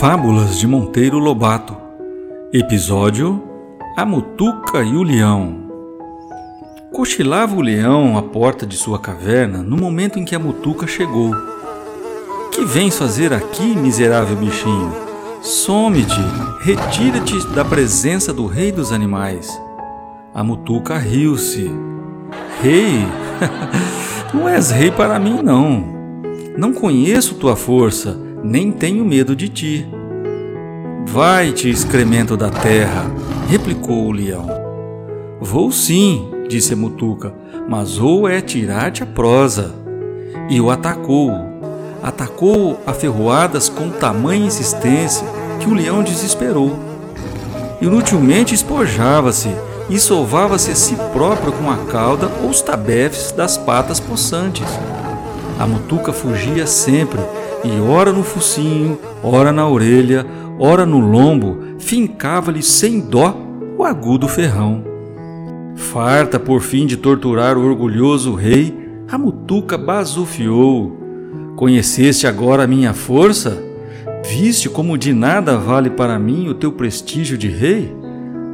Fábulas de Monteiro Lobato Episódio A Mutuca e o Leão Cochilava o leão à porta de sua caverna no momento em que a mutuca chegou. Que vens fazer aqui, miserável bichinho? Some-te, retira-te da presença do rei dos animais. A mutuca riu-se. Rei? não és rei para mim, não. Não conheço tua força nem tenho medo de ti. Vai-te, excremento da terra, replicou o leão. Vou sim, disse a Mutuca, mas ou é tirar-te a prosa. E o atacou. Atacou a ferroadas com tamanha insistência que o leão desesperou. Inutilmente espojava-se e sovava-se a si próprio com a cauda ou os tabefes das patas possantes. A mutuca fugia sempre e ora no focinho, ora na orelha, ora no lombo, fincava-lhe sem dó o agudo ferrão. Farta por fim de torturar o orgulhoso rei, a mutuca bazufiou. Conheceste agora a minha força? Viste como de nada vale para mim o teu prestígio de rei?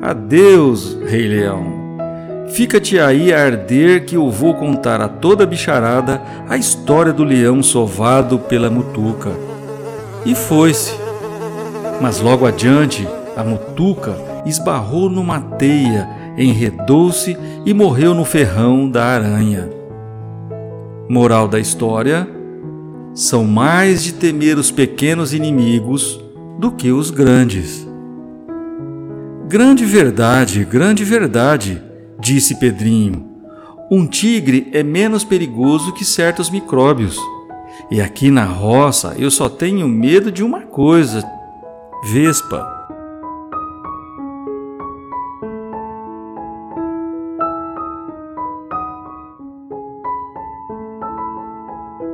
Adeus, Rei Leão. Fica-te aí a arder que eu vou contar a toda a bicharada a história do leão sovado pela mutuca. E foi-se. Mas logo adiante, a mutuca esbarrou numa teia, enredou-se e morreu no ferrão da aranha. Moral da história: são mais de temer os pequenos inimigos do que os grandes. Grande verdade, grande verdade disse Pedrinho. Um tigre é menos perigoso que certos micróbios. E aqui na roça eu só tenho medo de uma coisa: vespa.